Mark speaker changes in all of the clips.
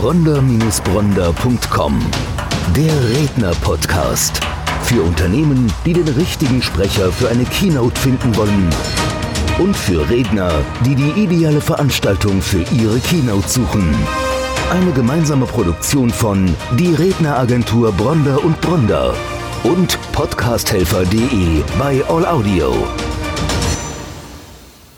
Speaker 1: bronder-bronder.com. Der Redner-Podcast. Für Unternehmen, die den richtigen Sprecher für eine Keynote finden wollen. Und für Redner, die die ideale Veranstaltung für ihre Keynote suchen. Eine gemeinsame Produktion von Die Redneragentur Bronder und Bronder und podcasthelfer.de bei All Audio.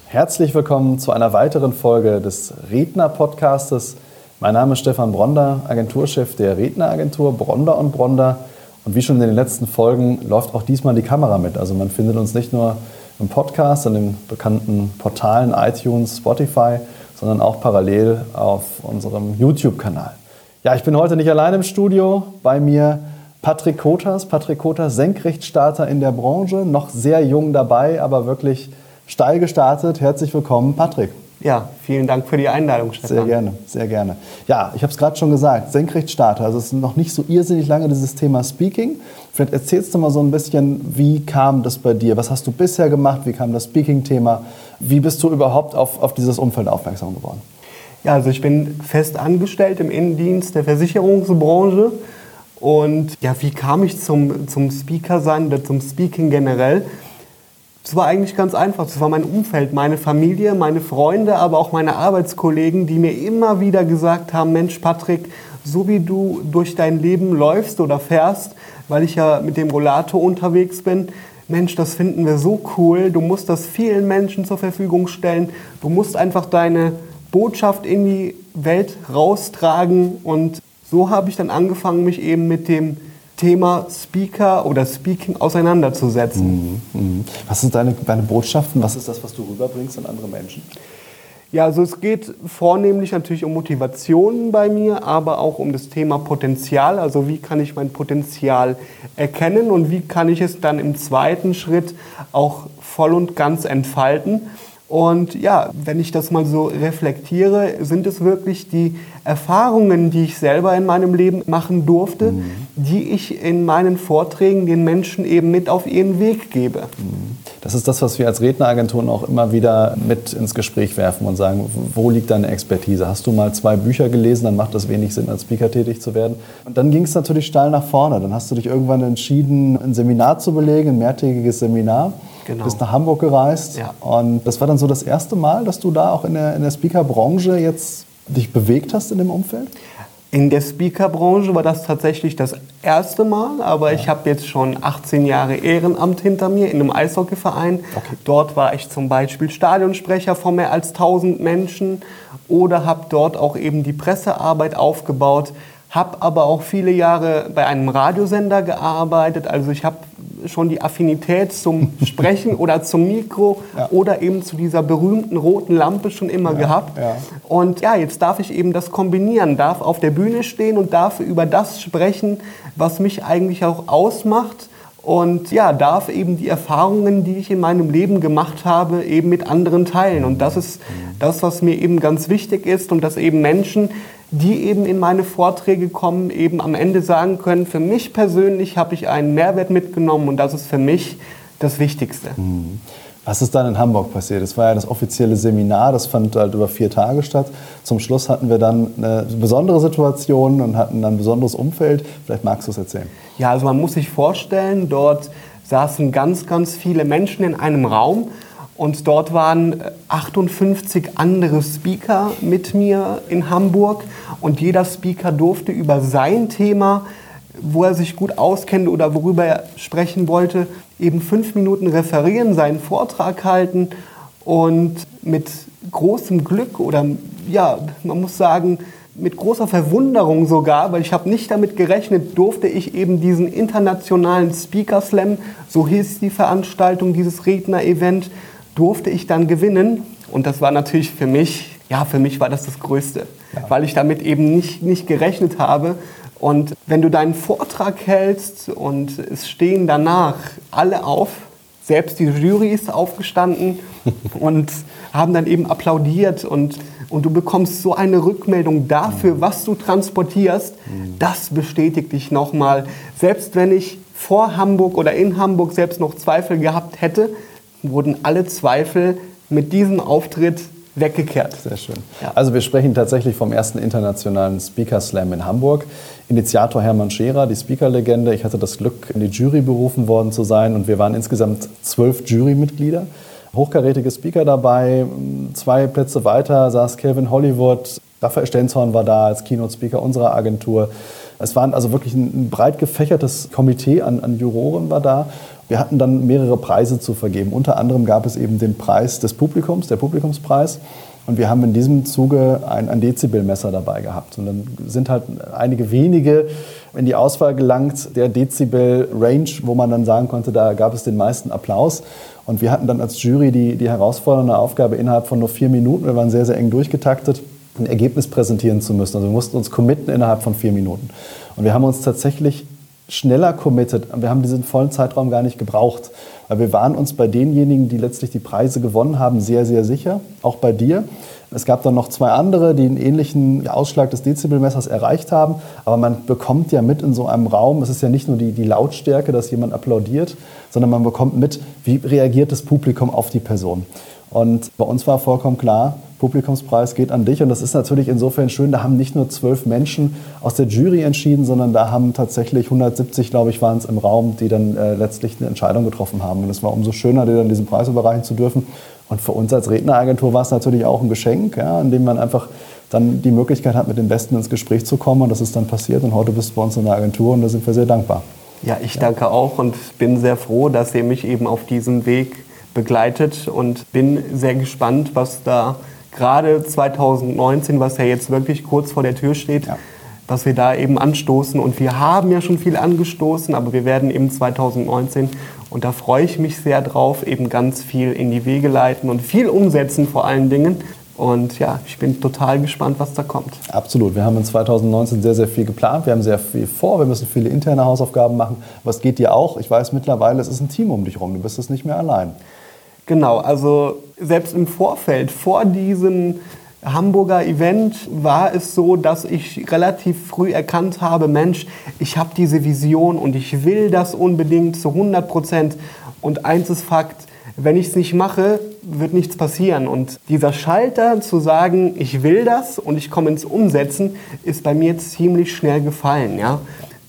Speaker 2: Herzlich willkommen zu einer weiteren Folge des Redner-Podcastes. Mein Name ist Stefan Bronder, Agenturchef der Redneragentur Bronder und Bronder. Und wie schon in den letzten Folgen läuft auch diesmal die Kamera mit. Also man findet uns nicht nur im Podcast, an den bekannten Portalen iTunes, Spotify, sondern auch parallel auf unserem YouTube-Kanal. Ja, ich bin heute nicht allein im Studio. Bei mir Patrick Kotas. Patrick Kotas, Senkrechtstarter in der Branche, noch sehr jung dabei, aber wirklich steil gestartet. Herzlich willkommen, Patrick.
Speaker 3: Ja, vielen Dank für die Einladung, Stefan.
Speaker 2: Sehr gerne, sehr gerne. Ja, ich habe es gerade schon gesagt, Senkrechtstarter. Also es ist noch nicht so irrsinnig lange dieses Thema Speaking. Vielleicht erzählst du mal so ein bisschen, wie kam das bei dir? Was hast du bisher gemacht? Wie kam das Speaking-Thema? Wie bist du überhaupt auf, auf dieses Umfeld aufmerksam geworden?
Speaker 3: Ja, also ich bin fest angestellt im Innendienst der Versicherungsbranche. Und ja, wie kam ich zum, zum Speaker sein oder zum Speaking generell? Es war eigentlich ganz einfach. Es war mein Umfeld, meine Familie, meine Freunde, aber auch meine Arbeitskollegen, die mir immer wieder gesagt haben, Mensch Patrick, so wie du durch dein Leben läufst oder fährst, weil ich ja mit dem Rollator unterwegs bin, Mensch, das finden wir so cool, du musst das vielen Menschen zur Verfügung stellen, du musst einfach deine Botschaft in die Welt raustragen. Und so habe ich dann angefangen, mich eben mit dem Thema Speaker oder Speaking auseinanderzusetzen.
Speaker 2: Mhm, mhm. Was sind deine, deine Botschaften? Was ist das, was du rüberbringst an andere Menschen?
Speaker 3: Ja, also es geht vornehmlich natürlich um Motivation bei mir, aber auch um das Thema Potenzial. Also wie kann ich mein Potenzial erkennen und wie kann ich es dann im zweiten Schritt auch voll und ganz entfalten. Und ja, wenn ich das mal so reflektiere, sind es wirklich die Erfahrungen, die ich selber in meinem Leben machen durfte, mhm. die ich in meinen Vorträgen den Menschen eben mit auf ihren Weg gebe. Mhm.
Speaker 2: Das ist das, was wir als Redneragenturen auch immer wieder mit ins Gespräch werfen und sagen, wo liegt deine Expertise? Hast du mal zwei Bücher gelesen, dann macht das wenig Sinn, als Speaker tätig zu werden. Und dann ging es natürlich steil nach vorne. Dann hast du dich irgendwann entschieden, ein Seminar zu belegen, ein mehrtägiges Seminar. Genau. Bist nach Hamburg gereist. Ja. Und das war dann so das erste Mal, dass du da auch in der, in der Speaker-Branche jetzt dich bewegt hast in dem Umfeld?
Speaker 3: In der Speaker-Branche war das tatsächlich das erste Mal, aber ja. ich habe jetzt schon 18 Jahre Ehrenamt hinter mir in einem Eishockeyverein. Okay. Dort war ich zum Beispiel Stadionsprecher von mehr als 1000 Menschen oder habe dort auch eben die Pressearbeit aufgebaut, habe aber auch viele Jahre bei einem Radiosender gearbeitet. Also ich habe schon die Affinität zum Sprechen oder zum Mikro ja. oder eben zu dieser berühmten roten Lampe schon immer ja, gehabt. Ja. Und ja, jetzt darf ich eben das kombinieren, darf auf der Bühne stehen und darf über das sprechen, was mich eigentlich auch ausmacht. Und ja, darf eben die Erfahrungen, die ich in meinem Leben gemacht habe, eben mit anderen teilen. Und das ist das, was mir eben ganz wichtig ist und dass eben Menschen die eben in meine Vorträge kommen, eben am Ende sagen können, für mich persönlich habe ich einen Mehrwert mitgenommen und das ist für mich das Wichtigste. Mhm.
Speaker 2: Was ist dann in Hamburg passiert? Das war ja das offizielle Seminar, das fand halt über vier Tage statt. Zum Schluss hatten wir dann eine besondere Situation und hatten dann ein besonderes Umfeld. Vielleicht magst du es erzählen.
Speaker 3: Ja, also man muss sich vorstellen, dort saßen ganz, ganz viele Menschen in einem Raum und dort waren 58 andere Speaker mit mir in Hamburg. Und jeder Speaker durfte über sein Thema, wo er sich gut auskennt oder worüber er sprechen wollte, eben fünf Minuten referieren, seinen Vortrag halten. Und mit großem Glück oder ja, man muss sagen, mit großer Verwunderung sogar, weil ich habe nicht damit gerechnet, durfte ich eben diesen internationalen Speaker Slam, so hieß die Veranstaltung, dieses Redner-Event, durfte ich dann gewinnen. Und das war natürlich für mich, ja, für mich war das das Größte, ja. weil ich damit eben nicht, nicht gerechnet habe. Und wenn du deinen Vortrag hältst und es stehen danach alle auf, selbst die Jury ist aufgestanden und haben dann eben applaudiert und, und du bekommst so eine Rückmeldung dafür, was du transportierst, mhm. das bestätigt dich nochmal. Selbst wenn ich vor Hamburg oder in Hamburg selbst noch Zweifel gehabt hätte, wurden alle Zweifel mit diesem Auftritt weggekehrt.
Speaker 2: Sehr schön. Ja. Also wir sprechen tatsächlich vom ersten internationalen Speaker Slam in Hamburg. Initiator Hermann Scherer, die Speaker-Legende. Ich hatte das Glück, in die Jury berufen worden zu sein und wir waren insgesamt zwölf Jurymitglieder. Hochkarätige Speaker dabei. Zwei Plätze weiter saß Kevin Hollywood. Raphael Stenzhorn war da als Keynote-Speaker unserer Agentur. Es war also wirklich ein breit gefächertes Komitee an, an Juroren war da. Wir hatten dann mehrere Preise zu vergeben. Unter anderem gab es eben den Preis des Publikums, der Publikumspreis. Und wir haben in diesem Zuge ein, ein Dezibelmesser dabei gehabt. Und dann sind halt einige wenige in die Auswahl gelangt, der Dezibel-Range, wo man dann sagen konnte, da gab es den meisten Applaus. Und wir hatten dann als Jury die, die herausfordernde Aufgabe, innerhalb von nur vier Minuten, wir waren sehr, sehr eng durchgetaktet, ein Ergebnis präsentieren zu müssen. Also wir mussten uns committen innerhalb von vier Minuten. Und wir haben uns tatsächlich schneller committed. Wir haben diesen vollen Zeitraum gar nicht gebraucht. Weil wir waren uns bei denjenigen, die letztlich die Preise gewonnen haben, sehr, sehr sicher. Auch bei dir. Es gab dann noch zwei andere, die einen ähnlichen Ausschlag des Dezibelmessers erreicht haben. Aber man bekommt ja mit in so einem Raum, es ist ja nicht nur die, die Lautstärke, dass jemand applaudiert, sondern man bekommt mit, wie reagiert das Publikum auf die Person. Und bei uns war vollkommen klar, Publikumspreis geht an dich. Und das ist natürlich insofern schön, da haben nicht nur zwölf Menschen aus der Jury entschieden, sondern da haben tatsächlich 170, glaube ich, waren es im Raum, die dann äh, letztlich eine Entscheidung getroffen haben. Und es war umso schöner, dir dann diesen Preis überreichen zu dürfen. Und für uns als Redneragentur war es natürlich auch ein Geschenk, ja, in dem man einfach dann die Möglichkeit hat, mit den Besten ins Gespräch zu kommen. Und das ist dann passiert. Und heute bist du bei uns in der Agentur und da sind wir sehr dankbar.
Speaker 3: Ja, ich danke auch und bin sehr froh, dass ihr mich eben auf diesem Weg begleitet und bin sehr gespannt, was da gerade 2019, was ja jetzt wirklich kurz vor der Tür steht, ja. was wir da eben anstoßen. Und wir haben ja schon viel angestoßen, aber wir werden eben 2019, und da freue ich mich sehr drauf, eben ganz viel in die Wege leiten und viel umsetzen vor allen Dingen. Und ja, ich bin total gespannt, was da kommt.
Speaker 2: Absolut. Wir haben in 2019 sehr, sehr viel geplant. Wir haben sehr viel vor. Wir müssen viele interne Hausaufgaben machen. Was geht dir auch? Ich weiß mittlerweile, es ist ein Team um dich herum. Du bist es nicht mehr allein.
Speaker 3: Genau, also selbst im Vorfeld, vor diesem Hamburger Event war es so, dass ich relativ früh erkannt habe, Mensch, ich habe diese Vision und ich will das unbedingt zu 100 Prozent. Und eins ist Fakt, wenn ich es nicht mache, wird nichts passieren. Und dieser Schalter zu sagen, ich will das und ich komme ins Umsetzen, ist bei mir ziemlich schnell gefallen. Ja?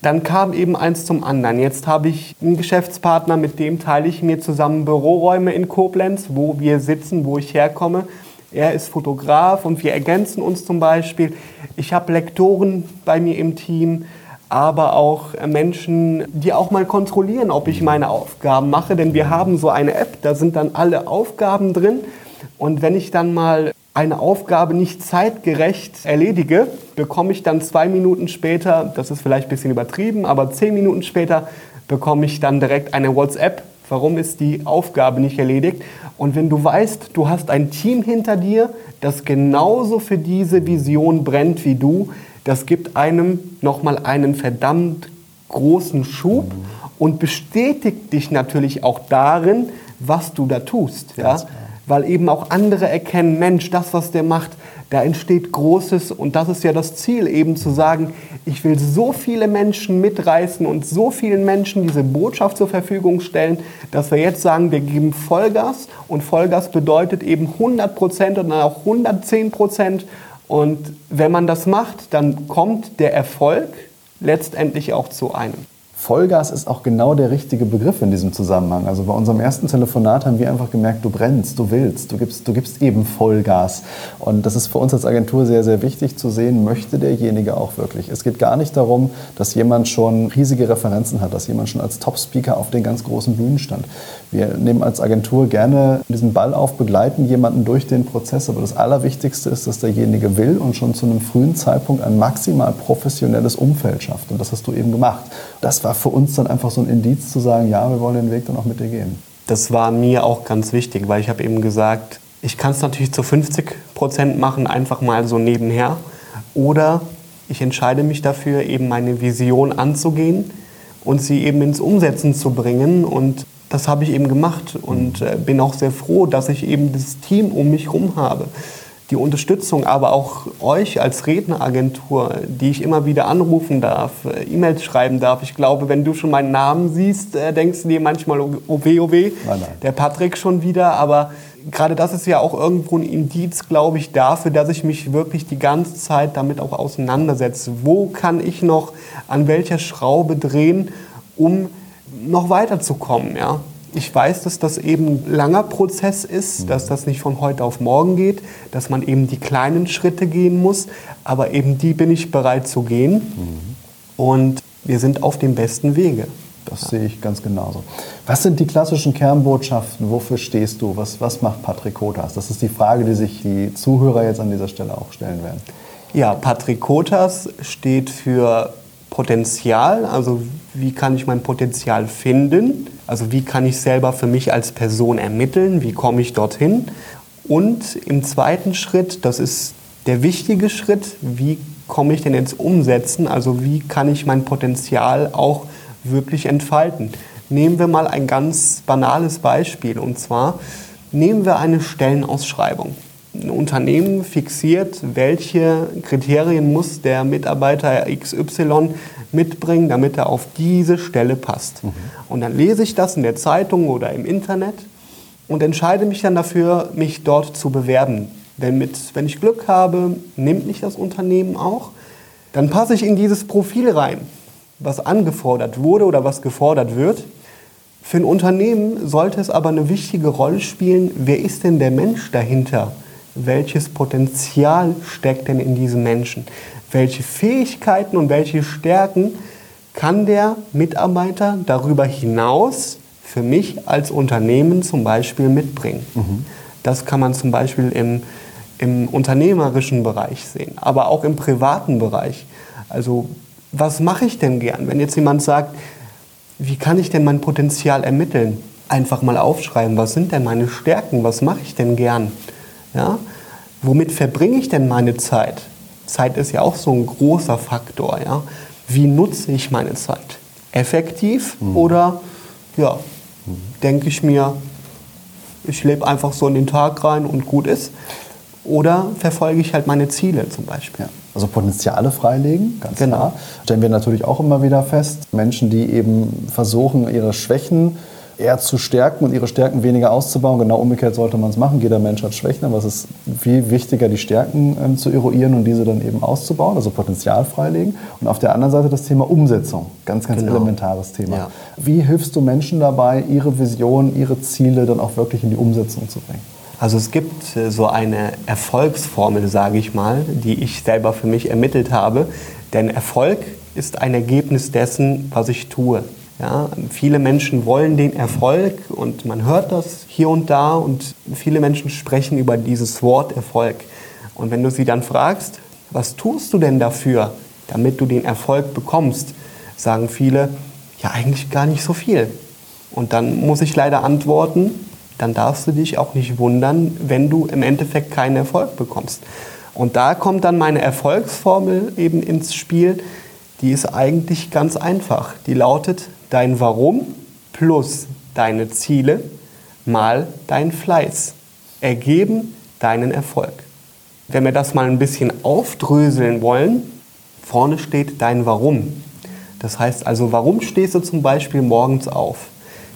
Speaker 3: Dann kam eben eins zum anderen. Jetzt habe ich einen Geschäftspartner, mit dem teile ich mir zusammen Büroräume in Koblenz, wo wir sitzen, wo ich herkomme. Er ist Fotograf und wir ergänzen uns zum Beispiel. Ich habe Lektoren bei mir im Team, aber auch Menschen, die auch mal kontrollieren, ob ich meine Aufgaben mache. Denn wir haben so eine App, da sind dann alle Aufgaben drin. Und wenn ich dann mal eine Aufgabe nicht zeitgerecht erledige, bekomme ich dann zwei Minuten später, das ist vielleicht ein bisschen übertrieben, aber zehn Minuten später bekomme ich dann direkt eine WhatsApp. Warum ist die Aufgabe nicht erledigt? Und wenn du weißt, du hast ein Team hinter dir, das genauso für diese Vision brennt wie du, das gibt einem nochmal einen verdammt großen Schub und bestätigt dich natürlich auch darin, was du da tust. Ja? Weil eben auch andere erkennen, Mensch, das, was der macht, da entsteht Großes. Und das ist ja das Ziel, eben zu sagen, ich will so viele Menschen mitreißen und so vielen Menschen diese Botschaft zur Verfügung stellen, dass wir jetzt sagen, wir geben Vollgas. Und Vollgas bedeutet eben 100 Prozent und dann auch 110 Prozent. Und wenn man das macht, dann kommt der Erfolg letztendlich auch zu einem.
Speaker 2: Vollgas ist auch genau der richtige Begriff in diesem Zusammenhang. Also bei unserem ersten Telefonat haben wir einfach gemerkt, du brennst, du willst, du gibst, du gibst eben Vollgas. Und das ist für uns als Agentur sehr, sehr wichtig zu sehen, möchte derjenige auch wirklich. Es geht gar nicht darum, dass jemand schon riesige Referenzen hat, dass jemand schon als Top-Speaker auf den ganz großen Bühnen stand. Wir nehmen als Agentur gerne diesen Ball auf, begleiten jemanden durch den Prozess. Aber das Allerwichtigste ist, dass derjenige will und schon zu einem frühen Zeitpunkt ein maximal professionelles Umfeld schafft. Und das hast du eben gemacht. Das war für uns dann einfach so ein Indiz zu sagen, ja, wir wollen den Weg dann auch mit dir gehen.
Speaker 3: Das war mir auch ganz wichtig, weil ich habe eben gesagt, ich kann es natürlich zu 50 Prozent machen, einfach mal so nebenher. Oder ich entscheide mich dafür, eben meine Vision anzugehen und sie eben ins Umsetzen zu bringen. Und das habe ich eben gemacht und äh, bin auch sehr froh, dass ich eben das Team um mich herum habe die Unterstützung, aber auch euch als Redneragentur, die ich immer wieder anrufen darf, äh, E-Mails schreiben darf. Ich glaube, wenn du schon meinen Namen siehst, äh, denkst du dir manchmal, oh weh, oh weh, nein, nein. der Patrick schon wieder. Aber gerade das ist ja auch irgendwo ein Indiz, glaube ich, dafür, dass ich mich wirklich die ganze Zeit damit auch auseinandersetze. Wo kann ich noch an welcher Schraube drehen, um noch weiterzukommen? Ja? Ich weiß, dass das eben ein langer Prozess ist, mhm. dass das nicht von heute auf morgen geht, dass man eben die kleinen Schritte gehen muss, aber eben die bin ich bereit zu gehen. Mhm. Und wir sind auf dem besten Wege.
Speaker 2: Das ja. sehe ich ganz genauso. Was sind die klassischen Kernbotschaften? Wofür stehst du? Was, was macht Patrikotas? Das ist die Frage, die sich die Zuhörer jetzt an dieser Stelle auch stellen werden.
Speaker 3: Ja, Patrikotas steht für Potenzial, also wie kann ich mein Potenzial finden, also wie kann ich selber für mich als Person ermitteln, wie komme ich dorthin. Und im zweiten Schritt, das ist der wichtige Schritt, wie komme ich denn ins Umsetzen, also wie kann ich mein Potenzial auch wirklich entfalten. Nehmen wir mal ein ganz banales Beispiel und zwar nehmen wir eine Stellenausschreibung. Ein Unternehmen fixiert, welche Kriterien muss der Mitarbeiter XY mitbringen, damit er auf diese Stelle passt. Mhm. Und dann lese ich das in der Zeitung oder im Internet und entscheide mich dann dafür, mich dort zu bewerben. Denn mit, wenn ich Glück habe, nimmt mich das Unternehmen auch, dann passe ich in dieses Profil rein was angefordert wurde oder was gefordert wird. Für ein Unternehmen sollte es aber eine wichtige Rolle spielen, wer ist denn der Mensch dahinter? Welches Potenzial steckt denn in diesem Menschen? Welche Fähigkeiten und welche Stärken kann der Mitarbeiter darüber hinaus für mich als Unternehmen zum Beispiel mitbringen? Mhm. Das kann man zum Beispiel im, im unternehmerischen Bereich sehen, aber auch im privaten Bereich. Also was mache ich denn gern? Wenn jetzt jemand sagt, wie kann ich denn mein Potenzial ermitteln? Einfach mal aufschreiben, was sind denn meine Stärken? Was mache ich denn gern? Ja? Womit verbringe ich denn meine Zeit? Zeit ist ja auch so ein großer Faktor. Ja? Wie nutze ich meine Zeit? Effektiv mhm. oder ja, mhm. denke ich mir, ich lebe einfach so in den Tag rein und gut ist? Oder verfolge ich halt meine Ziele zum Beispiel?
Speaker 2: Ja. Also Potenziale freilegen, ganz genau. klar. Stellen wir natürlich auch immer wieder fest. Menschen, die eben versuchen, ihre Schwächen eher zu stärken und ihre Stärken weniger auszubauen. Genau umgekehrt sollte man es machen. Jeder Mensch hat Schwächen, aber es ist viel wichtiger, die Stärken ähm, zu eruieren und diese dann eben auszubauen, also Potenzial freilegen. Und auf der anderen Seite das Thema Umsetzung, ganz, ganz genau. elementares Thema. Ja. Wie hilfst du Menschen dabei, ihre Vision, ihre Ziele dann auch wirklich in die Umsetzung zu bringen?
Speaker 3: Also es gibt äh, so eine Erfolgsformel, sage ich mal, die ich selber für mich ermittelt habe. Denn Erfolg ist ein Ergebnis dessen, was ich tue. Ja, viele Menschen wollen den Erfolg und man hört das hier und da und viele Menschen sprechen über dieses Wort Erfolg. Und wenn du sie dann fragst, was tust du denn dafür, damit du den Erfolg bekommst, sagen viele, ja eigentlich gar nicht so viel. Und dann muss ich leider antworten, dann darfst du dich auch nicht wundern, wenn du im Endeffekt keinen Erfolg bekommst. Und da kommt dann meine Erfolgsformel eben ins Spiel. Die ist eigentlich ganz einfach. Die lautet dein Warum plus deine Ziele mal dein Fleiß ergeben deinen Erfolg. Wenn wir das mal ein bisschen aufdröseln wollen, vorne steht dein Warum. Das heißt also, warum stehst du zum Beispiel morgens auf?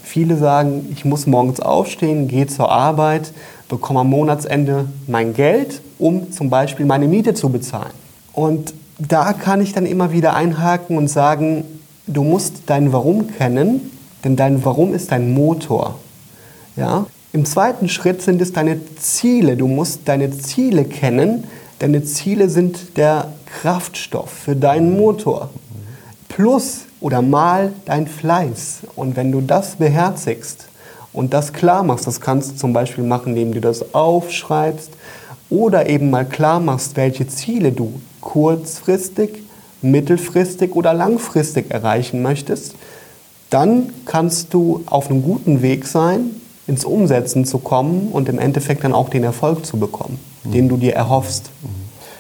Speaker 3: Viele sagen, ich muss morgens aufstehen, gehe zur Arbeit, bekomme am Monatsende mein Geld, um zum Beispiel meine Miete zu bezahlen. Und da kann ich dann immer wieder einhaken und sagen, du musst dein Warum kennen, denn dein Warum ist dein Motor. Ja? Im zweiten Schritt sind es deine Ziele. Du musst deine Ziele kennen. Deine Ziele sind der Kraftstoff für deinen Motor. Plus oder mal dein Fleiß. Und wenn du das beherzigst und das klar machst, das kannst du zum Beispiel machen, indem du das aufschreibst oder eben mal klar machst, welche Ziele du kurzfristig, mittelfristig oder langfristig erreichen möchtest, dann kannst du auf einem guten Weg sein, ins Umsetzen zu kommen und im Endeffekt dann auch den Erfolg zu bekommen, mhm. den du dir erhoffst. Mhm.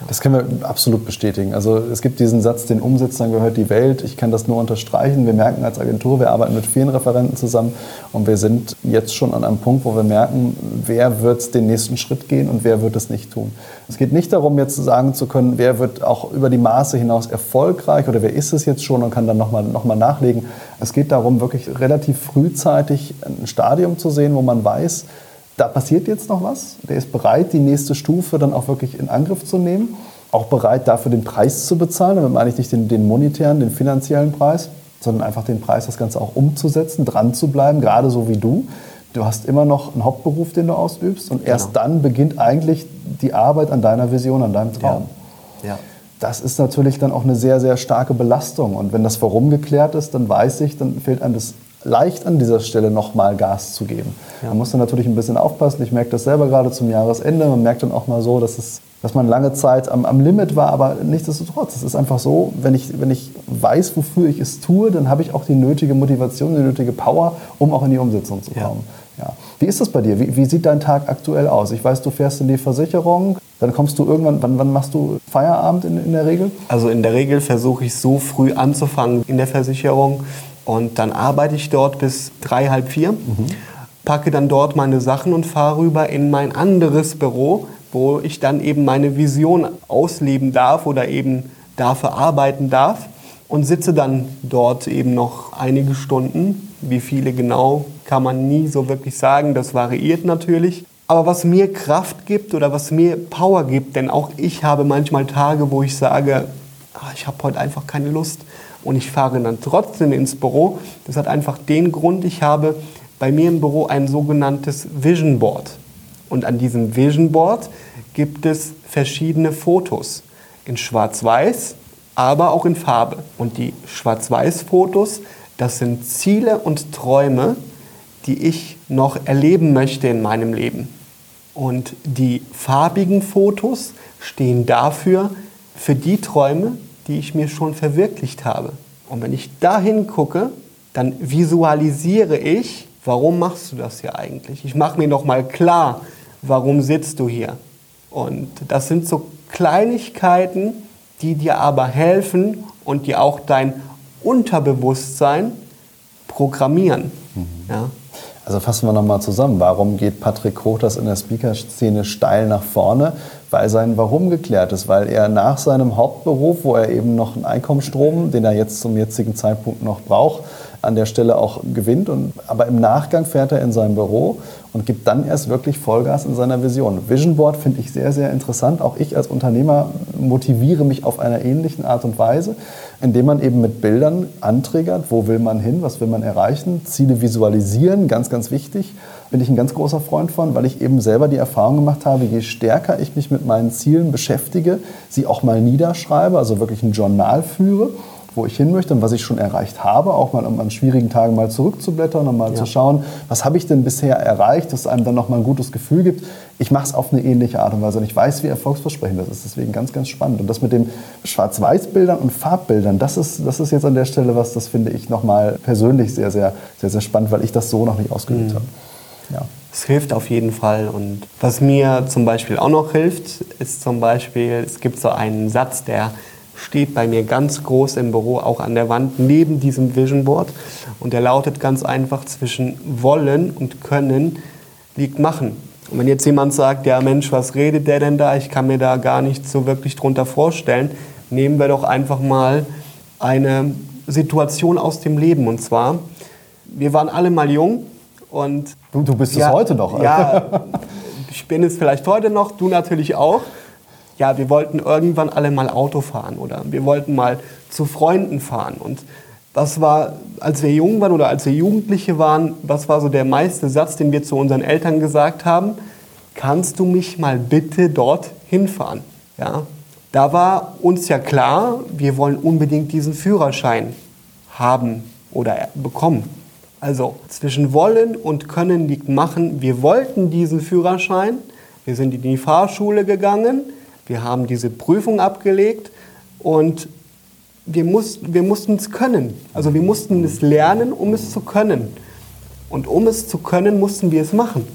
Speaker 2: Das können wir absolut bestätigen. Also es gibt diesen Satz, den Umsetzern gehört die Welt. Ich kann das nur unterstreichen. Wir merken als Agentur, wir arbeiten mit vielen Referenten zusammen und wir sind jetzt schon an einem Punkt, wo wir merken, wer wird den nächsten Schritt gehen und wer wird es nicht tun. Es geht nicht darum, jetzt sagen zu können, wer wird auch über die Maße hinaus erfolgreich oder wer ist es jetzt schon und kann dann nochmal noch mal nachlegen. Es geht darum, wirklich relativ frühzeitig ein Stadium zu sehen, wo man weiß, Da passiert jetzt noch was. Der ist bereit, die nächste Stufe dann auch wirklich in Angriff zu nehmen. Auch bereit, dafür den Preis zu bezahlen. Damit meine ich nicht den, den monetären, den finanziellen Preis, sondern einfach den Preis, das Ganze auch umzusetzen, dran zu bleiben, gerade so wie du. Du hast immer noch einen Hauptberuf, den du ausübst und erst
Speaker 3: Genau.
Speaker 2: dann beginnt eigentlich die Arbeit an deiner Vision, an deinem Traum.
Speaker 3: Ja.
Speaker 2: Das ist natürlich dann auch eine sehr, sehr starke Belastung. Und wenn das Warum geklärt ist, dann weiß ich, dann fehlt einem das leicht an dieser Stelle nochmal Gas zu geben. Man muss dann natürlich ein bisschen aufpassen. Ich merke das selber gerade zum Jahresende. Man merkt dann auch mal so, dass, es, dass man lange Zeit am, am Limit war, aber nichtsdestotrotz. Es ist einfach so, wenn ich, wenn ich weiß, wofür ich es tue, dann habe ich auch die nötige Motivation, die nötige Power, um auch in die Umsetzung zu
Speaker 3: Ja.
Speaker 2: kommen. Ja. Wie ist das bei dir? Wie, wie sieht dein Tag aktuell aus? Ich weiß, du fährst in die Versicherung, dann kommst du irgendwann, wann, wann machst du Feierabend in, in der Regel?
Speaker 3: Also in der Regel versuche ich so früh anzufangen in der Versicherung und dann arbeite ich dort bis drei, halb vier, packe dann dort meine Sachen und fahre rüber in mein anderes Büro, wo ich dann eben meine Vision ausleben darf oder eben dafür arbeiten darf und sitze dann dort eben noch einige Stunden. Wie viele genau kann man nie so wirklich sagen, das variiert natürlich. Aber was mir Kraft gibt oder was mir Power gibt, denn auch ich habe manchmal Tage, wo ich sage, ah, ich habe heute einfach keine Lust und ich fahre dann trotzdem ins Büro. Das hat einfach den Grund, ich habe bei mir im Büro ein sogenanntes Vision Board. Und an diesem Vision Board gibt es verschiedene Fotos in Schwarz-Weiß, aber auch in Farbe. Und die Schwarz-Weiß-Fotos, das sind Ziele und Träume, die ich noch erleben möchte in meinem Leben. Und die farbigen Fotos stehen dafür, für die Träume, die ich mir schon verwirklicht habe. Und wenn ich dahin gucke, dann visualisiere ich, warum machst du das hier eigentlich? Ich mache mir noch mal klar, warum sitzt du hier? Und das sind so Kleinigkeiten, die dir aber helfen und die auch dein Unterbewusstsein programmieren. Ja?
Speaker 2: Also fassen wir nochmal zusammen. Warum geht Patrick Kotas in der Speaker-Szene steil nach vorne? Weil sein Warum geklärt ist, weil er nach seinem Hauptberuf, wo er eben noch einen Einkommensstrom, den er jetzt zum jetzigen Zeitpunkt noch braucht, an der Stelle auch gewinnt. Und, aber im Nachgang fährt er in sein Büro und gibt dann erst wirklich Vollgas in seiner Vision. Vision Board finde ich sehr, sehr interessant. Auch ich als Unternehmer motiviere mich auf einer ähnlichen Art und Weise, indem man eben mit Bildern antriggert, wo will man hin, was will man erreichen, Ziele visualisieren, ganz, ganz wichtig. Bin ich ein ganz großer Freund von, weil ich eben selber die Erfahrung gemacht habe, je stärker ich mich mit meinen Zielen beschäftige, sie auch mal niederschreibe, also wirklich ein Journal führe, wo ich hin möchte und was ich schon erreicht habe, auch mal um an schwierigen Tagen mal zurückzublättern und mal zu schauen, was habe ich denn bisher erreicht, dass einem dann noch mal ein gutes Gefühl gibt. Ich mache es auf eine ähnliche Art und Weise und ich weiß, wie erfolgsversprechend das ist. Deswegen ganz, ganz spannend. Und das mit den Schwarz-Weiß-Bildern und Farbbildern, das ist, das ist jetzt an der Stelle was, das finde ich noch mal persönlich sehr, sehr, sehr, sehr spannend, weil ich das so noch nicht ausgeübt habe. Ja.
Speaker 3: Es hilft auf jeden Fall. Und was mir zum Beispiel auch noch hilft, ist zum Beispiel, es gibt so einen Satz, der steht bei mir ganz groß im Büro, auch an der Wand neben diesem Vision Board. Und der lautet ganz einfach, zwischen wollen und können liegt machen. Und wenn jetzt jemand sagt, ja Mensch, was redet der denn da? Ich kann mir da gar nichts so wirklich drunter vorstellen. Nehmen wir doch einfach mal eine Situation aus dem Leben. Und zwar, wir waren alle mal jung und
Speaker 2: Du, du bist es
Speaker 3: ja,
Speaker 2: heute noch.
Speaker 3: Ja, ich bin es vielleicht heute noch, du natürlich auch. Ja, wir wollten irgendwann alle mal Auto fahren oder wir wollten mal zu Freunden fahren. Und was war, als wir jung waren oder als wir Jugendliche waren, was war so der meiste Satz, den wir zu unseren Eltern gesagt haben? Kannst du mich mal bitte dort hinfahren? Ja, da war uns ja klar, wir wollen unbedingt diesen Führerschein haben oder bekommen. Also zwischen wollen und können liegt machen. Wir wollten diesen Führerschein. Wir sind in die Fahrschule gegangen. Wir haben diese Prüfung abgelegt und wir, muss, wir mussten es können. Also wir mussten es lernen, um es zu können. Und um es zu können, mussten wir es machen.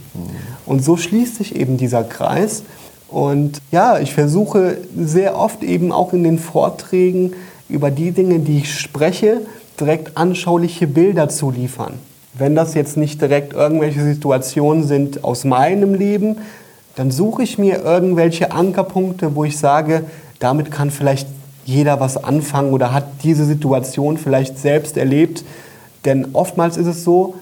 Speaker 3: Und so schließt sich eben dieser Kreis. Und ja, ich versuche sehr oft eben auch in den Vorträgen über die Dinge, die ich spreche, direkt anschauliche Bilder zu liefern. Wenn das jetzt nicht direkt irgendwelche Situationen sind aus meinem Leben, dann suche ich mir irgendwelche Ankerpunkte, wo ich sage, damit kann vielleicht jeder was anfangen oder hat diese Situation vielleicht selbst erlebt. Denn oftmals ist es so,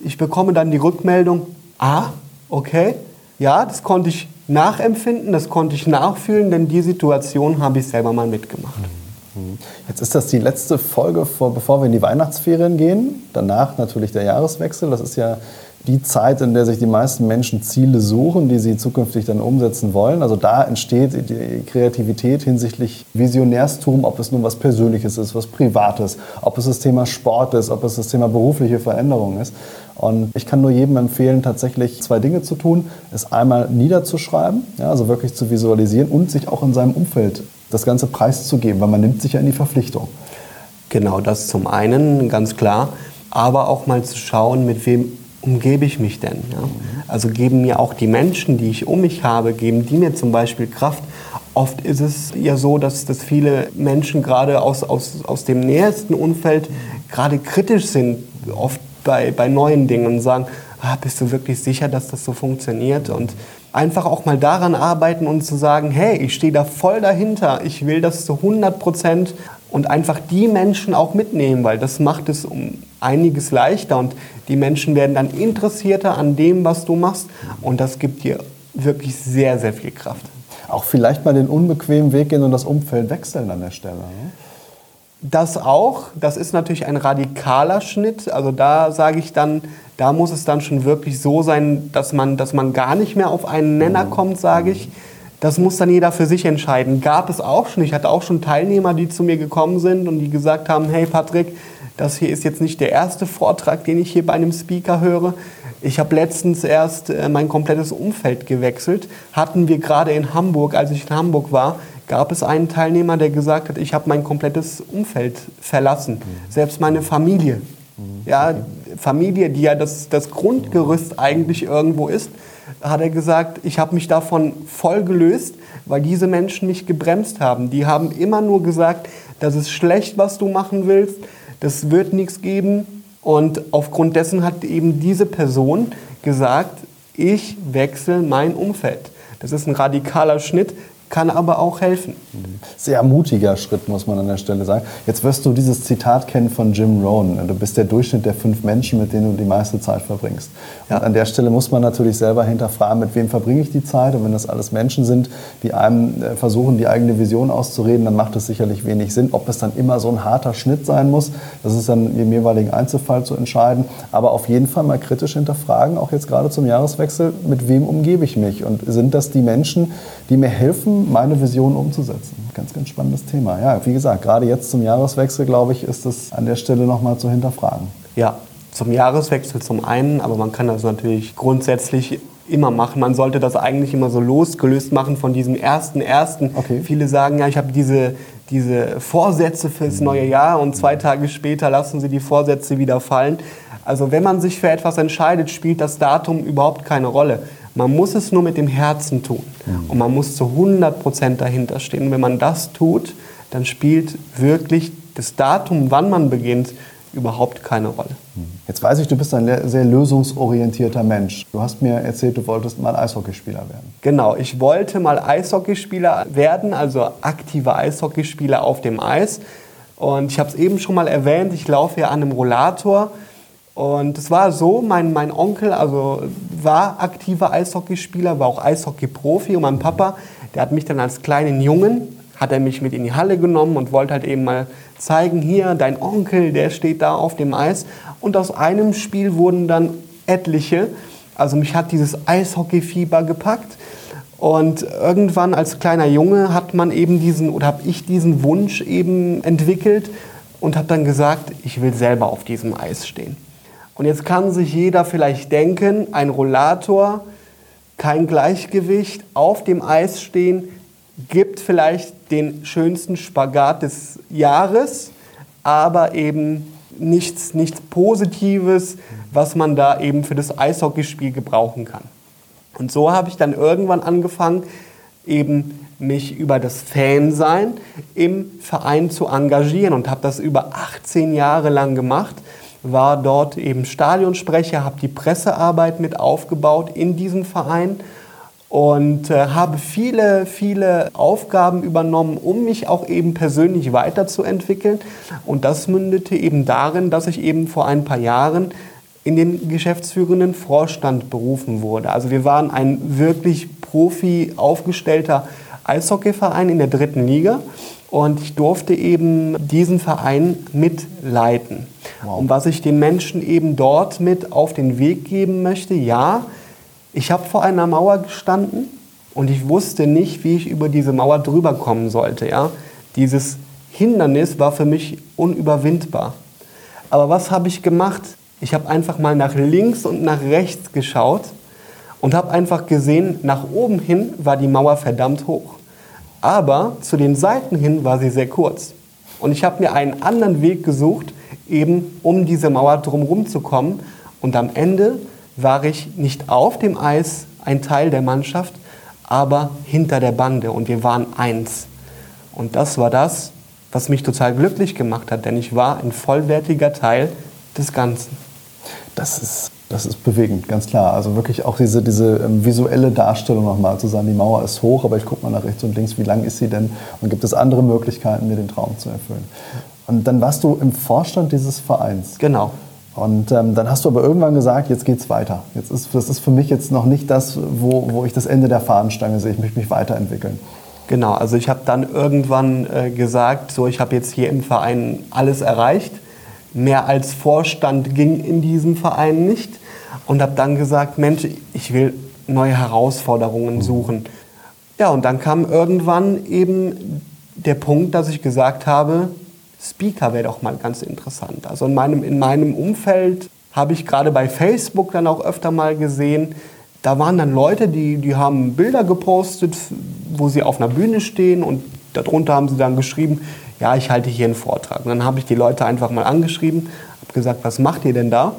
Speaker 3: ich bekomme dann die Rückmeldung, ah, okay, ja, das konnte ich nachempfinden, das konnte ich nachfühlen, denn die Situation habe ich selber mal mitgemacht.
Speaker 2: Jetzt ist das die letzte Folge, vor, bevor wir in die Weihnachtsferien gehen. Danach natürlich der Jahreswechsel. Das ist ja die Zeit, in der sich die meisten Menschen Ziele suchen, die sie zukünftig dann umsetzen wollen. Also da entsteht die Kreativität hinsichtlich Visionärstum, ob es nun was Persönliches ist, was Privates, ob es das Thema Sport ist, ob es das Thema berufliche Veränderung ist. Und ich kann nur jedem empfehlen, tatsächlich zwei Dinge zu tun. Es einmal niederzuschreiben, ja, also wirklich zu visualisieren und sich auch in seinem Umfeld das Ganze preiszugeben, weil man nimmt sich ja in die Verpflichtung.
Speaker 3: Genau, das zum einen, ganz klar. Aber auch mal zu schauen, mit wem umgebe ich mich denn? Ja? Also geben mir auch die Menschen, die ich um mich habe, geben die mir zum Beispiel Kraft. Oft ist es ja so, dass, dass viele Menschen gerade aus, aus, aus dem nähersten Umfeld gerade kritisch sind, oft bei, bei neuen Dingen und sagen, ah, bist du wirklich sicher, dass das so funktioniert? Und einfach auch mal daran arbeiten und zu sagen, hey, ich stehe da voll dahinter, ich will das zu 100 Prozent und einfach die Menschen auch mitnehmen, weil das macht es um einiges leichter und die Menschen werden dann interessierter an dem, was du machst und das gibt dir wirklich sehr, sehr viel Kraft.
Speaker 2: Auch vielleicht mal den unbequemen Weg gehen und das Umfeld wechseln an der Stelle. Ne?
Speaker 3: Das auch, das ist natürlich ein radikaler Schnitt. Also da sage ich dann, da muss es dann schon wirklich so sein, dass man, dass man gar nicht mehr auf einen Nenner mhm. kommt, sage ich. Das muss dann jeder für sich entscheiden. Gab es auch schon. Ich hatte auch schon Teilnehmer, die zu mir gekommen sind und die gesagt haben, hey Patrick, das hier ist jetzt nicht der erste Vortrag, den ich hier bei einem Speaker höre. Ich habe letztens erst äh, mein komplettes Umfeld gewechselt. Hatten wir gerade in Hamburg, als ich in Hamburg war, gab es einen Teilnehmer, der gesagt hat, ich habe mein komplettes Umfeld verlassen, mhm. selbst meine Familie. Mhm. Ja, Familie, die ja das, das Grundgerüst eigentlich irgendwo ist, hat er gesagt, ich habe mich davon voll gelöst, weil diese Menschen mich gebremst haben. Die haben immer nur gesagt, das ist schlecht, was du machen willst, das wird nichts geben. Und aufgrund dessen hat eben diese Person gesagt, ich wechsle mein Umfeld. Das ist ein radikaler Schnitt, kann aber auch helfen.
Speaker 2: Sehr mutiger Schritt, muss man an der Stelle sagen. Jetzt wirst du dieses Zitat kennen von Jim Rohn. Du bist der Durchschnitt der fünf Menschen, mit denen du die meiste Zeit verbringst. Ja. Und an der Stelle muss man natürlich selber hinterfragen, mit wem verbringe ich die Zeit. Und wenn das alles Menschen sind, die einem äh, versuchen, die eigene Vision auszureden, dann macht es sicherlich wenig Sinn. Ob es dann immer so ein harter Schnitt sein muss, das ist dann im jeweiligen Einzelfall zu entscheiden. Aber auf jeden Fall mal kritisch hinterfragen, auch jetzt gerade zum Jahreswechsel, mit wem umgebe ich mich? Und sind das die Menschen, die mir helfen, meine Vision umzusetzen. Ganz, ganz spannendes Thema. Ja, wie gesagt, gerade jetzt zum Jahreswechsel, glaube ich, ist das an der Stelle nochmal zu hinterfragen.
Speaker 3: Ja, zum Jahreswechsel zum einen, aber man kann das natürlich grundsätzlich immer machen. Man sollte das eigentlich immer so losgelöst machen von diesem ersten ersten. Okay. Viele sagen ja, ich habe diese diese Vorsätze fürs neue Jahr und zwei Tage später lassen sie die Vorsätze wieder fallen. Also wenn man sich für etwas entscheidet, spielt das Datum überhaupt keine Rolle. Man muss es nur mit dem Herzen tun. Mhm. Und man muss zu 100 Prozent dahinter stehen. Und wenn man das tut, dann spielt wirklich das Datum, wann man beginnt, überhaupt keine Rolle. Mhm.
Speaker 2: Jetzt weiß ich, du bist ein sehr lösungsorientierter Mensch. Du hast mir erzählt, du wolltest mal Eishockeyspieler werden.
Speaker 3: Genau, ich wollte mal Eishockeyspieler werden, also aktiver Eishockeyspieler auf dem Eis. Und ich habe es eben schon mal erwähnt, ich laufe ja an einem Rollator. Und es war so, mein, mein Onkel also war aktiver Eishockeyspieler, war auch Eishockey-Profi und mein Papa, der hat mich dann als kleinen Jungen, hat er mich mit in die Halle genommen und wollte halt eben mal zeigen, hier, dein Onkel, der steht da auf dem Eis. Und aus einem Spiel wurden dann etliche. Also mich hat dieses Eishockey-Fieber gepackt. Und irgendwann als kleiner Junge hat man eben diesen, oder habe ich diesen Wunsch eben entwickelt und habe dann gesagt, ich will selber auf diesem Eis stehen. Und jetzt kann sich jeder vielleicht denken, ein Rollator, kein Gleichgewicht, auf dem Eis stehen, gibt vielleicht den schönsten Spagat des Jahres, aber eben nichts, nichts Positives, was man da eben für das Eishockeyspiel gebrauchen kann. Und so habe ich dann irgendwann angefangen, eben mich über das Fansein im Verein zu engagieren und habe das über 18 Jahre lang gemacht war dort eben Stadionsprecher, habe die Pressearbeit mit aufgebaut in diesem Verein und äh, habe viele, viele Aufgaben übernommen, um mich auch eben persönlich weiterzuentwickeln. Und das mündete eben darin, dass ich eben vor ein paar Jahren in den geschäftsführenden Vorstand berufen wurde. Also wir waren ein wirklich Profi aufgestellter Eishockeyverein in der dritten Liga und ich durfte eben diesen Verein mitleiten. Wow. Und was ich den Menschen eben dort mit auf den Weg geben möchte, ja, ich habe vor einer Mauer gestanden und ich wusste nicht, wie ich über diese Mauer drüber kommen sollte. Ja? Dieses Hindernis war für mich unüberwindbar. Aber was habe ich gemacht? Ich habe einfach mal nach links und nach rechts geschaut und habe einfach gesehen, nach oben hin war die Mauer verdammt hoch. Aber zu den Seiten hin war sie sehr kurz. Und ich habe mir einen anderen Weg gesucht, eben um diese Mauer drumherum zu kommen. Und am Ende war ich nicht auf dem Eis ein Teil der Mannschaft, aber hinter der Bande und wir waren eins. Und das war das, was mich total glücklich gemacht hat, denn ich war ein vollwertiger Teil des Ganzen.
Speaker 2: Das ist, das ist bewegend, ganz klar. Also wirklich auch diese, diese ähm, visuelle Darstellung nochmal zu sagen, die Mauer ist hoch, aber ich gucke mal nach rechts und links, wie lang ist sie denn und gibt es andere Möglichkeiten, mir den Traum zu erfüllen. Und dann warst du im Vorstand dieses Vereins.
Speaker 3: Genau.
Speaker 2: Und ähm, dann hast du aber irgendwann gesagt, jetzt geht's weiter. Jetzt ist, das ist für mich jetzt noch nicht das, wo, wo ich das Ende der Fahnenstange sehe. Ich möchte mich weiterentwickeln.
Speaker 3: Genau, also ich habe dann irgendwann äh, gesagt, so ich habe jetzt hier im Verein alles erreicht. Mehr als Vorstand ging in diesem Verein nicht. Und habe dann gesagt, Mensch, ich will neue Herausforderungen suchen. Ja, und dann kam irgendwann eben der Punkt, dass ich gesagt habe, Speaker wäre doch mal ganz interessant. Also in meinem, in meinem Umfeld habe ich gerade bei Facebook dann auch öfter mal gesehen, da waren dann Leute, die, die haben Bilder gepostet, wo sie auf einer Bühne stehen und darunter haben sie dann geschrieben, ja, ich halte hier einen Vortrag. Und dann habe ich die Leute einfach mal angeschrieben, habe gesagt, was macht ihr denn da?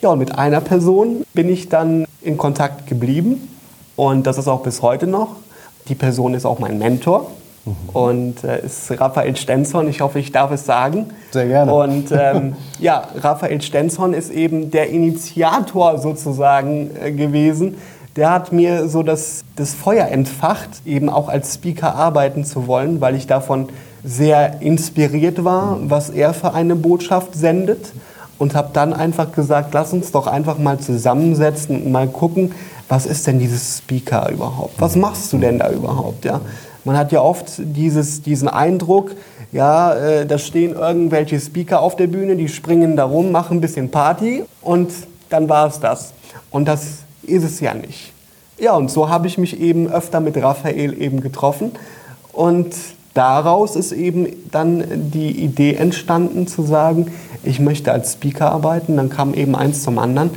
Speaker 3: Ja, und mit einer Person bin ich dann in Kontakt geblieben und das ist auch bis heute noch. Die Person ist auch mein Mentor. Mhm. Und äh, ist Raphael Stenzon, ich hoffe, ich darf es sagen.
Speaker 2: Sehr gerne.
Speaker 3: Und ähm, ja, Raphael Stenzon ist eben der Initiator sozusagen äh, gewesen. Der hat mir so das, das Feuer entfacht, eben auch als Speaker arbeiten zu wollen, weil ich davon sehr inspiriert war, was er für eine Botschaft sendet. Und habe dann einfach gesagt, lass uns doch einfach mal zusammensetzen und mal gucken, was ist denn dieses Speaker überhaupt? Was machst du denn da überhaupt? Ja? Man hat ja oft dieses, diesen Eindruck, ja, äh, da stehen irgendwelche Speaker auf der Bühne, die springen da rum, machen ein bisschen Party und dann war es das. Und das ist es ja nicht. Ja, und so habe ich mich eben öfter mit Raphael eben getroffen und daraus ist eben dann die Idee entstanden zu sagen, ich möchte als Speaker arbeiten. Dann kam eben eins zum anderen.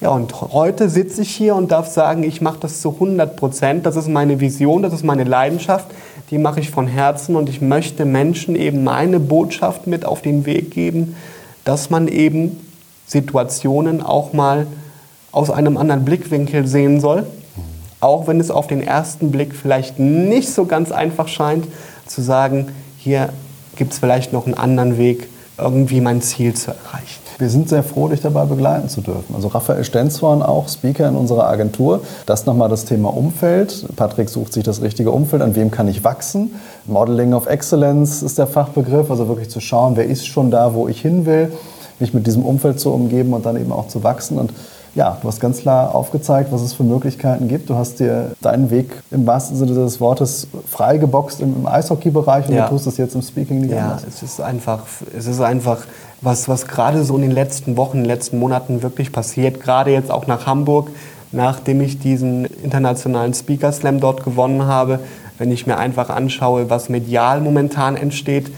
Speaker 3: Ja, und heute sitze ich hier und darf sagen, ich mache das zu 100 Prozent. Das ist meine Vision, das ist meine Leidenschaft. Die mache ich von Herzen und ich möchte Menschen eben meine Botschaft mit auf den Weg geben, dass man eben Situationen auch mal aus einem anderen Blickwinkel sehen soll. Auch wenn es auf den ersten Blick vielleicht nicht so ganz einfach scheint, zu sagen, hier gibt es vielleicht noch einen anderen Weg, irgendwie mein Ziel zu erreichen.
Speaker 2: Wir sind sehr froh, dich dabei begleiten zu dürfen. Also Raphael Stenzhorn, auch Speaker in unserer Agentur. Das nochmal das Thema Umfeld. Patrick sucht sich das richtige Umfeld. An wem kann ich wachsen? Modeling of Excellence ist der Fachbegriff. Also wirklich zu schauen, wer ist schon da, wo ich hin will. Mich mit diesem Umfeld zu umgeben und dann eben auch zu wachsen. Und ja, du hast ganz klar aufgezeigt, was es für Möglichkeiten gibt. Du hast dir deinen Weg im wahrsten Sinne des Wortes freigeboxt im, im Eishockey-Bereich und ja. du tust es jetzt im Speaking
Speaker 3: nicht ja, anders. Ja, es ist einfach, es ist einfach was, was gerade so in den letzten Wochen, in den letzten Monaten wirklich passiert. Gerade jetzt auch nach Hamburg, nachdem ich diesen internationalen Speaker Slam dort gewonnen habe. Wenn ich mir einfach anschaue, was medial momentan entsteht.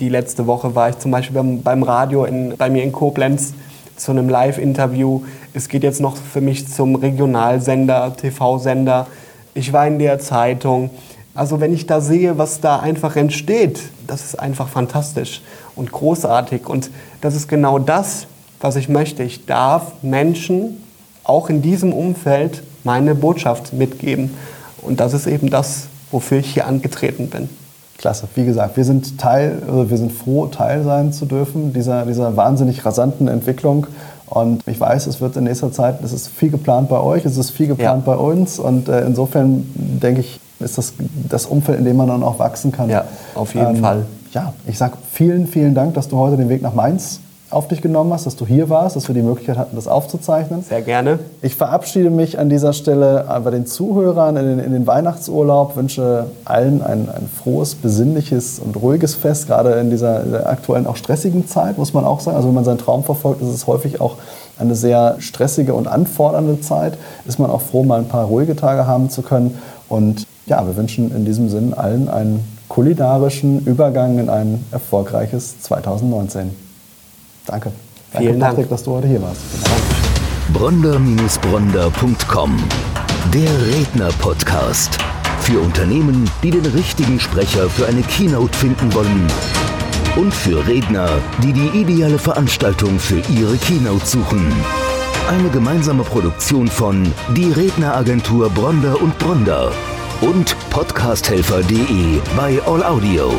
Speaker 3: Die letzte Woche war ich zum Beispiel beim, beim Radio in, bei mir in Koblenz zu einem Live-Interview. Es geht jetzt noch für mich zum Regionalsender, TV-Sender. Ich war in der Zeitung. Also wenn ich da sehe, was da einfach entsteht, das ist einfach fantastisch und großartig. Und das ist genau das, was ich möchte. Ich darf Menschen auch in diesem Umfeld meine Botschaft mitgeben. Und das ist eben das, wofür ich hier angetreten bin.
Speaker 2: Klasse. Wie gesagt, wir sind Teil, also wir sind froh, Teil sein zu dürfen dieser, dieser wahnsinnig rasanten Entwicklung. Und ich weiß, es wird in nächster Zeit, es ist viel geplant bei euch, es ist viel geplant ja. bei uns. Und äh, insofern denke ich, ist das das Umfeld, in dem man dann auch wachsen kann.
Speaker 3: Ja, auf jeden ähm, Fall.
Speaker 2: Ja, ich sage vielen, vielen Dank, dass du heute den Weg nach Mainz auf dich genommen hast, dass du hier warst, dass wir die Möglichkeit hatten, das aufzuzeichnen.
Speaker 3: Sehr gerne.
Speaker 2: Ich verabschiede mich an dieser Stelle bei den Zuhörern in den, in den Weihnachtsurlaub, wünsche allen ein, ein, frohes, besinnliches und ruhiges Fest, gerade in dieser, aktuellen, auch stressigen Zeit, muss man auch sagen. Also wenn man seinen Traum verfolgt, ist es häufig auch eine sehr stressige und anfordernde Zeit. Ist man auch froh, mal ein paar ruhige Tage haben zu können. Und ja, wir wünschen in diesem Sinn allen einen kulinarischen Übergang in ein erfolgreiches 2019. Danke.
Speaker 3: Danke, Vielen
Speaker 2: Patrick, Dank. dass du heute hier warst.
Speaker 1: Bronder-Bronder.com Der Redner-Podcast. Für Unternehmen, die den richtigen Sprecher für eine Keynote finden wollen. Und für Redner, die die ideale Veranstaltung für ihre Keynote suchen. Eine gemeinsame Produktion von Die Redneragentur Bronder und Bronder und podcasthelfer.de bei All Audio.